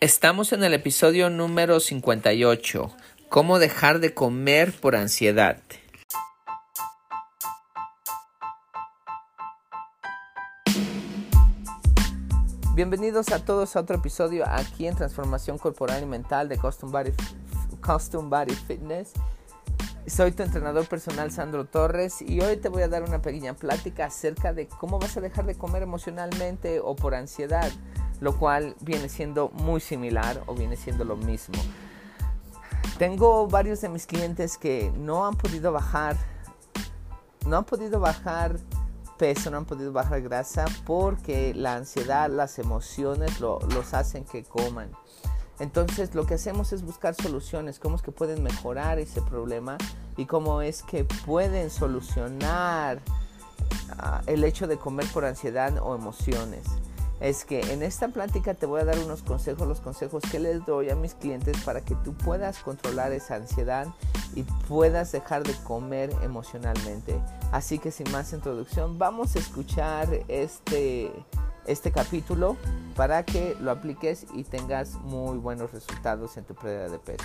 Estamos en el episodio número 58, ¿Cómo dejar de comer por ansiedad? Bienvenidos a todos a otro episodio aquí en Transformación Corporal y Mental de Custom Body, Custom Body Fitness. Soy tu entrenador personal Sandro Torres y hoy te voy a dar una pequeña plática acerca de cómo vas a dejar de comer emocionalmente o por ansiedad lo cual viene siendo muy similar o viene siendo lo mismo. Tengo varios de mis clientes que no han podido bajar, no han podido bajar peso, no han podido bajar grasa porque la ansiedad, las emociones los hacen que coman. Entonces lo que hacemos es buscar soluciones, cómo es que pueden mejorar ese problema y cómo es que pueden solucionar ah, el hecho de comer por ansiedad o emociones es que en esta plática te voy a dar unos consejos, los consejos que les doy a mis clientes para que tú puedas controlar esa ansiedad y puedas dejar de comer emocionalmente. Así que sin más introducción, vamos a escuchar este, este capítulo para que lo apliques y tengas muy buenos resultados en tu pérdida de peso.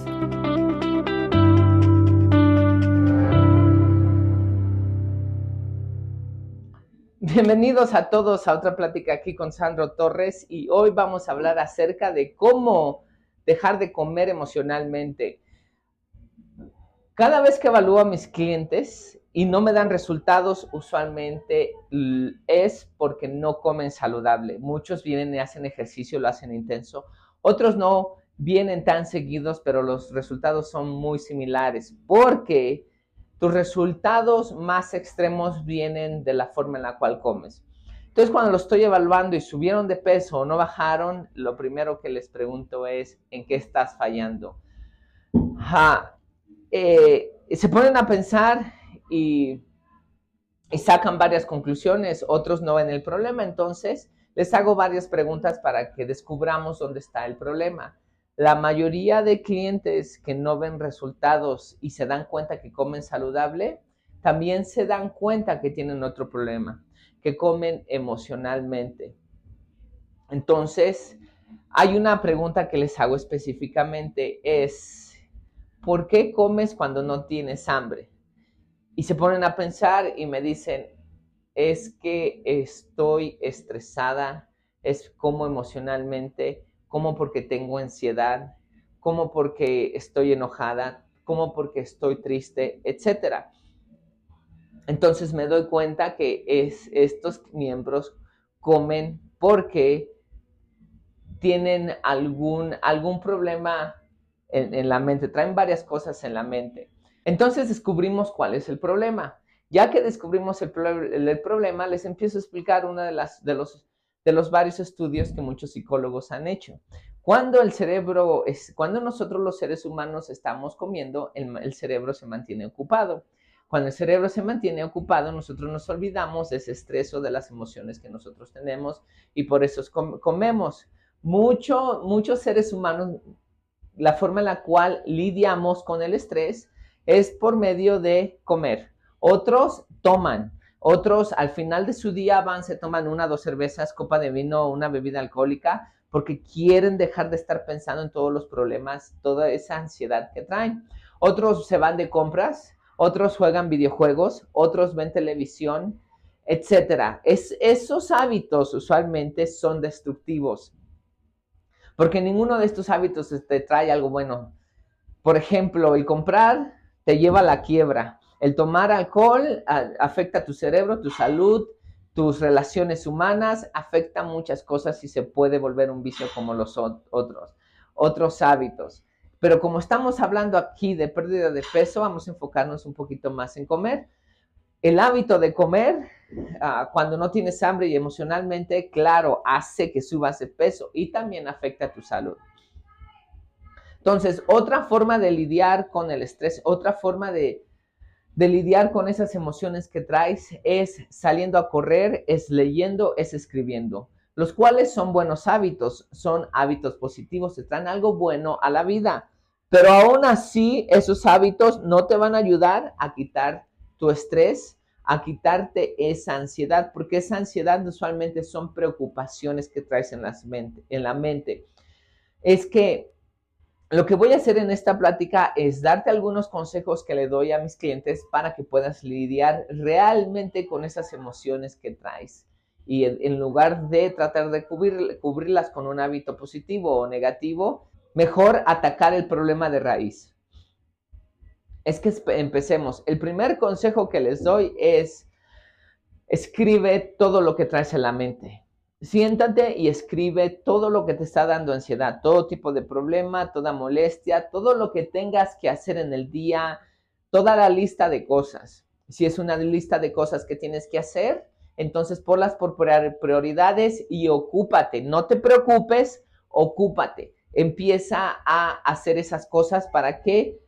Bienvenidos a todos a otra plática aquí con Sandro Torres y hoy vamos a hablar acerca de cómo dejar de comer emocionalmente. Cada vez que evalúo a mis clientes y no me dan resultados, usualmente es porque no comen saludable. Muchos vienen y hacen ejercicio, lo hacen intenso. Otros no vienen tan seguidos, pero los resultados son muy similares porque tus resultados más extremos vienen de la forma en la cual comes. Entonces, cuando lo estoy evaluando y subieron de peso o no bajaron, lo primero que les pregunto es, ¿en qué estás fallando? Eh, se ponen a pensar y, y sacan varias conclusiones, otros no ven el problema, entonces les hago varias preguntas para que descubramos dónde está el problema. La mayoría de clientes que no ven resultados y se dan cuenta que comen saludable, también se dan cuenta que tienen otro problema, que comen emocionalmente. Entonces, hay una pregunta que les hago específicamente, es, ¿por qué comes cuando no tienes hambre? Y se ponen a pensar y me dicen, es que estoy estresada, es como emocionalmente, como porque tengo ansiedad, como porque estoy enojada, como porque estoy triste, etc. Entonces me doy cuenta que es, estos miembros comen porque tienen algún, algún problema en, la mente, traen varias cosas en la mente. Entonces descubrimos cuál es el problema. Ya que descubrimos el, el problema, les empiezo a explicar uno de, las, de los de los varios estudios que muchos psicólogos han hecho. Cuando el cerebro es, cuando nosotros los seres humanos estamos comiendo, el, cerebro se mantiene ocupado. Cuando el cerebro se mantiene ocupado, nosotros nos olvidamos de ese estrés o de las emociones que nosotros tenemos y por eso comemos. Mucho, muchos seres humanos, la forma en la cual lidiamos con el estrés es por medio de comer. Otros toman, otros al final de su día van, se toman una, dos cervezas, copa de vino, una bebida alcohólica, porque quieren dejar de estar pensando en todos los problemas, toda esa ansiedad que traen. Otros se van de compras, otros juegan videojuegos, otros ven televisión, etc. Es, esos hábitos usualmente son destructivos, porque ninguno de estos hábitos te trae algo bueno. Por ejemplo, el comprar te lleva a la quiebra. El tomar alcohol afecta tu cerebro, tu salud, tus relaciones humanas, afecta muchas cosas y se puede volver un vicio como los otros, otros hábitos. Pero como estamos hablando aquí de pérdida de peso, vamos a enfocarnos un poquito más en comer. El hábito de comer, ah, cuando no tienes hambre y emocionalmente, claro, hace que subas de peso y también afecta a tu salud. Entonces, otra forma de lidiar con el estrés, otra forma de, de lidiar con esas emociones que traes es saliendo a correr, es leyendo, es escribiendo, los cuales son buenos hábitos, son hábitos positivos, te traen algo bueno a la vida. Pero aún así, esos hábitos no te van a ayudar a quitar tu estrés, a quitarte esa ansiedad, porque esa ansiedad usualmente son preocupaciones que traes en, mente, en la mente. Es que lo que voy a hacer en esta plática es darte algunos consejos que le doy a mis clientes para que puedas lidiar realmente con esas emociones que traes. Y en lugar de tratar de cubrirlas con un hábito positivo o negativo, mejor atacar el problema de raíz es que empecemos. El primer consejo que les doy es, escribe todo lo que traes en la mente. Siéntate y escribe todo lo que te está dando ansiedad, todo tipo de problema, toda molestia, todo lo que tengas que hacer en el día, toda la lista de cosas. Si es una lista de cosas que tienes que hacer, entonces ponlas por prioridades y ocúpate. No te preocupes, ocúpate. Empieza a hacer esas cosas para que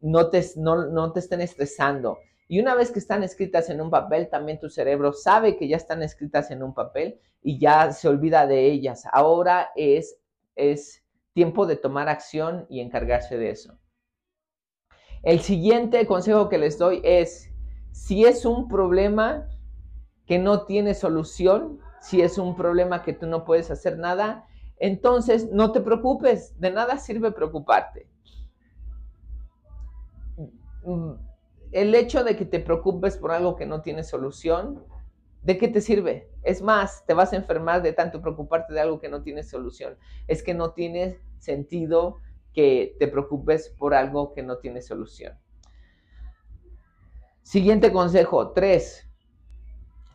no te, no, te estén estresando. Y una vez que están escritas en un papel, también tu cerebro sabe que ya están escritas en un papel y ya se olvida de ellas. Ahora es, es tiempo de tomar acción y encargarse de eso. El siguiente consejo que les doy es, si es un problema que no tiene solución, si es un problema que tú no puedes hacer nada, entonces no te preocupes, de nada sirve preocuparte. El hecho de que te preocupes por algo que no tiene solución, ¿de qué te sirve? Es más, te vas a enfermar de tanto preocuparte de algo que no tiene solución. Es que no tiene sentido que te preocupes por algo que no tiene solución. Siguiente consejo, tres.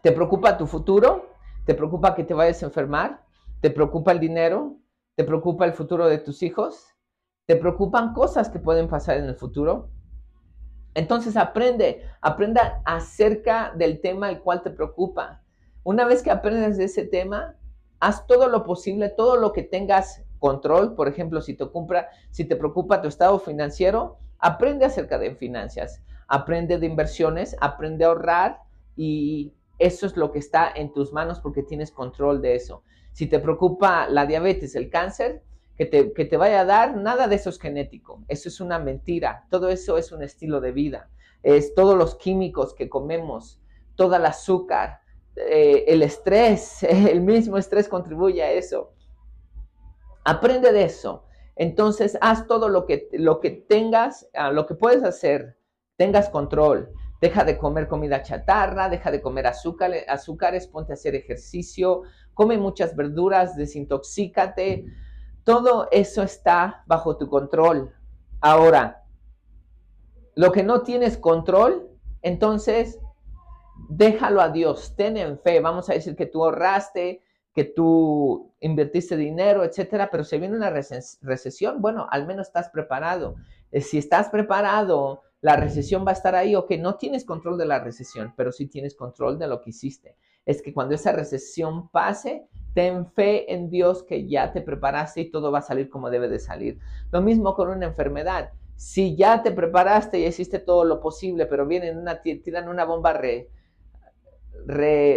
¿Te preocupa tu futuro? ¿Te preocupa que te vayas a enfermar? ¿Te preocupa el dinero? ¿Te preocupa el futuro de tus hijos? ¿Te preocupan cosas que pueden pasar en el futuro? Entonces aprende, aprenda acerca del tema el cual te preocupa. Una vez que aprendes de ese tema, haz todo lo posible, todo lo que tengas control. Por ejemplo, si te, preocupa tu estado financiero, aprende acerca de finanzas, aprende de inversiones, aprende a ahorrar y eso es lo que está en tus manos porque tienes control de eso. Si te preocupa la diabetes, el cáncer, que te, vaya a dar, nada de eso es genético, eso es una mentira, todo eso es un estilo de vida, es todos los químicos que comemos, todo el azúcar, eh, el estrés, el mismo estrés contribuye a eso. Aprende de eso. Entonces, haz todo lo que, lo que tengas, ah, lo que puedes hacer, tengas control. Deja de comer comida chatarra, deja de comer azúcar, azúcares, ponte a hacer ejercicio, come muchas verduras, desintoxícate, todo eso está bajo tu control. Ahora, lo que no tienes control, entonces déjalo a Dios, ten en fe. Vamos a decir que tú ahorraste, que tú invertiste dinero, etcétera, pero se viene una recesión, bueno, al menos estás preparado. Eh, si estás preparado, la recesión va a estar ahí, o que no tienes control de la recesión, pero sí tienes control de lo que hiciste. Es que cuando esa recesión pase, Ten fe en Dios que ya te preparaste y todo va a salir como debe de salir. Lo mismo con una enfermedad. Si ya te preparaste y hiciste todo lo posible, pero vienen una, tiran una bomba re,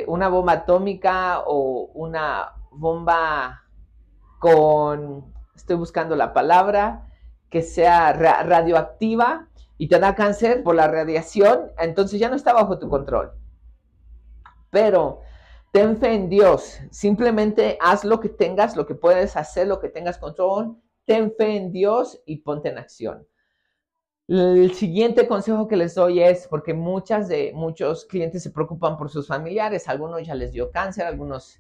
una bomba atómica o una bomba con, estoy buscando la palabra, que sea radioactiva y te da cáncer por la radiación, entonces ya no está bajo tu control. Pero Ten fe en Dios. Simplemente haz lo que tengas, lo que puedes hacer, lo que tengas control. Ten fe en Dios y ponte en acción. El siguiente consejo que les doy es, porque muchas de, muchos clientes se preocupan por sus familiares, algunos ya les dio cáncer, algunos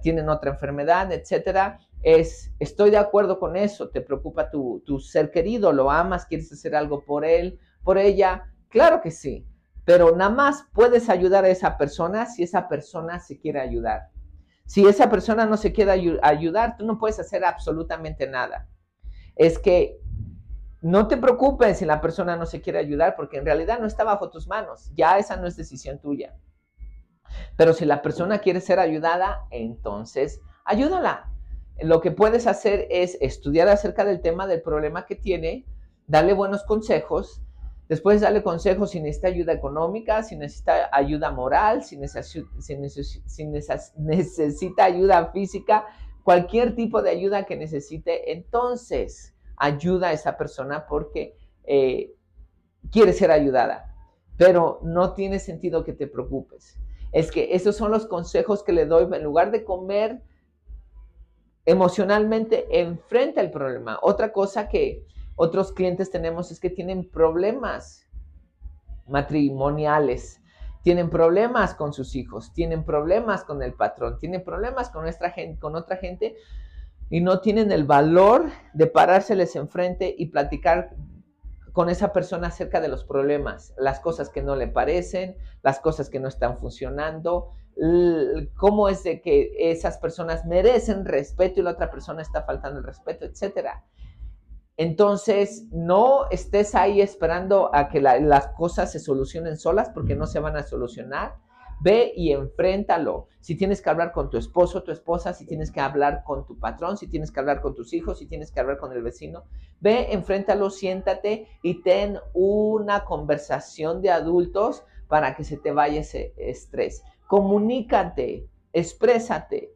tienen otra enfermedad, etcétera. es, estoy de acuerdo con eso, te preocupa tu, tu ser querido, lo amas, quieres hacer algo por él, por ella, claro que sí, pero nada más puedes ayudar a esa persona si esa persona se quiere ayudar. Si esa persona no se quiere ayudar, tú no puedes hacer absolutamente nada. Es que no te preocupes si la persona no se quiere ayudar, porque en realidad no está bajo tus manos. Ya esa no es decisión tuya. Pero si la persona quiere ser ayudada, entonces ayúdala. Lo que puedes hacer es estudiar acerca del tema del problema que tiene, darle buenos consejos, después darle consejos si necesita ayuda económica, si necesita ayuda moral, si necesita, si necesita ayuda física, cualquier tipo de ayuda que necesite, entonces ayuda a esa persona porque eh, quiere ser ayudada. Pero no tiene sentido que te preocupes. Es que esos son los consejos que le doy en lugar de comer emocionalmente enfrente al problema. Otra cosa que otros clientes tenemos es que tienen problemas matrimoniales, tienen problemas con sus hijos, tienen problemas con el patrón, tienen problemas con, nuestra gente, con otra gente y no tienen el valor de parárseles enfrente y platicar con esa persona acerca de los problemas, las cosas que no le parecen, las cosas que no están funcionando, cómo es de que esas personas merecen respeto y la otra persona está faltando el respeto, etcétera. Entonces, no estés ahí esperando a que las cosas se solucionen solas porque no se van a solucionar Ve y enfréntalo. Si tienes que hablar con tu esposo, tu esposa, si tienes que hablar con tu patrón, si tienes que hablar con tus hijos, si tienes que hablar con el vecino, ve, enfréntalo, siéntate y ten una conversación de adultos para que se te vaya ese estrés. Comunícate, exprésate.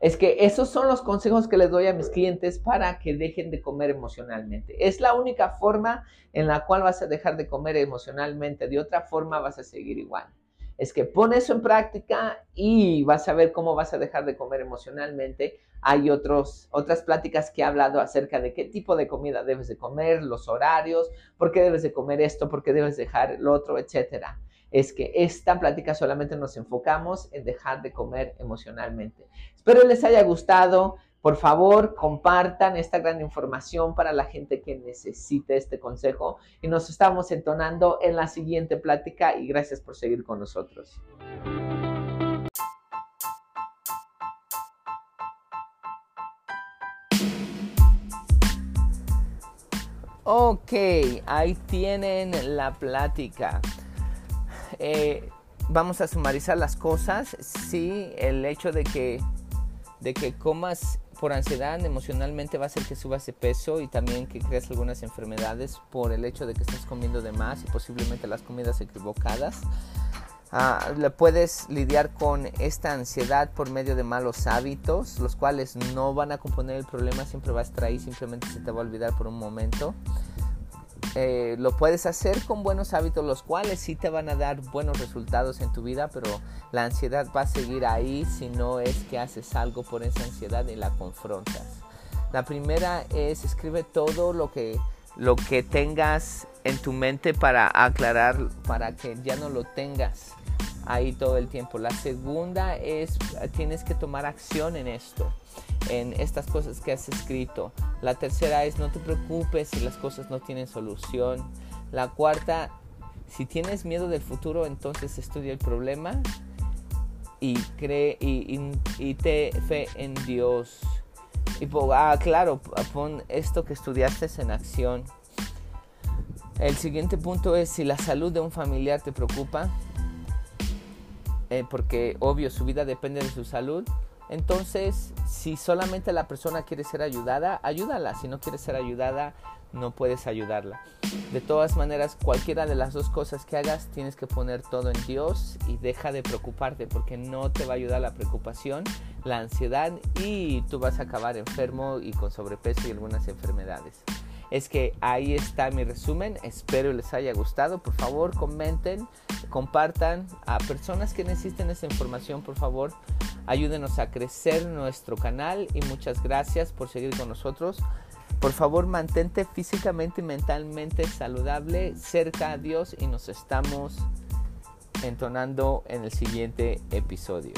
Es que esos son los consejos que les doy a mis clientes para que dejen de comer emocionalmente. Es la única forma en la cual vas a dejar de comer emocionalmente. De otra forma vas a seguir igual es que pon eso en práctica y vas a ver cómo vas a dejar de comer emocionalmente. Hay otros, otras pláticas que he hablado acerca de qué tipo de comida debes de comer, los horarios, por qué debes de comer esto, por qué debes dejar el otro, etcétera. Es que esta plática solamente nos enfocamos en dejar de comer emocionalmente. Espero les haya gustado. Por favor, compartan esta gran información para la gente que necesite este consejo y nos estamos entonando en la siguiente plática y gracias por seguir con nosotros. Ok, ahí tienen la plática. Eh, vamos a sumarizar las cosas. Sí, el hecho de que, de que comas por ansiedad emocionalmente va a hacer que subas de peso y también que creas algunas enfermedades por el hecho de que estás comiendo de más y posiblemente las comidas equivocadas. Ah, puedes lidiar con esta ansiedad por medio de malos hábitos, los cuales no van a componer el problema, siempre va a estar ahí, simplemente se te va a olvidar por un momento. Eh, lo puedes hacer con buenos hábitos, los cuales sí te van a dar buenos resultados en tu vida, pero la ansiedad va a seguir ahí si no es que haces algo por esa ansiedad y la confrontas. La primera es escribe todo lo que, lo que tengas en tu mente para aclarar, para que ya no lo tengas ahí todo el tiempo. La segunda es tienes que tomar acción en esto en estas cosas que has escrito. La tercera es no te preocupes si las cosas no tienen solución. La cuarta, si tienes miedo del futuro, entonces estudia el problema y cree y, te fe en Dios. Y ah, claro, pon esto que estudiaste en acción. El siguiente punto es si la salud de un familiar te preocupa, eh, porque obvio su vida depende de su salud entonces, si solamente la persona quiere ser ayudada, ayúdala. Si no quiere ser ayudada, no puedes ayudarla. De todas maneras, cualquiera de las dos cosas que hagas, tienes que poner todo en Dios y deja de preocuparte porque no te va a ayudar la preocupación, la ansiedad y tú vas a acabar enfermo y con sobrepeso y algunas enfermedades es que ahí está mi resumen. Espero les haya gustado. Por favor, comenten, compartan a personas que necesiten esa información. Por favor, ayúdenos a crecer nuestro canal y muchas gracias por seguir con nosotros. Por favor, mantente físicamente y mentalmente saludable, cerca a Dios y nos estamos entonando en el siguiente episodio.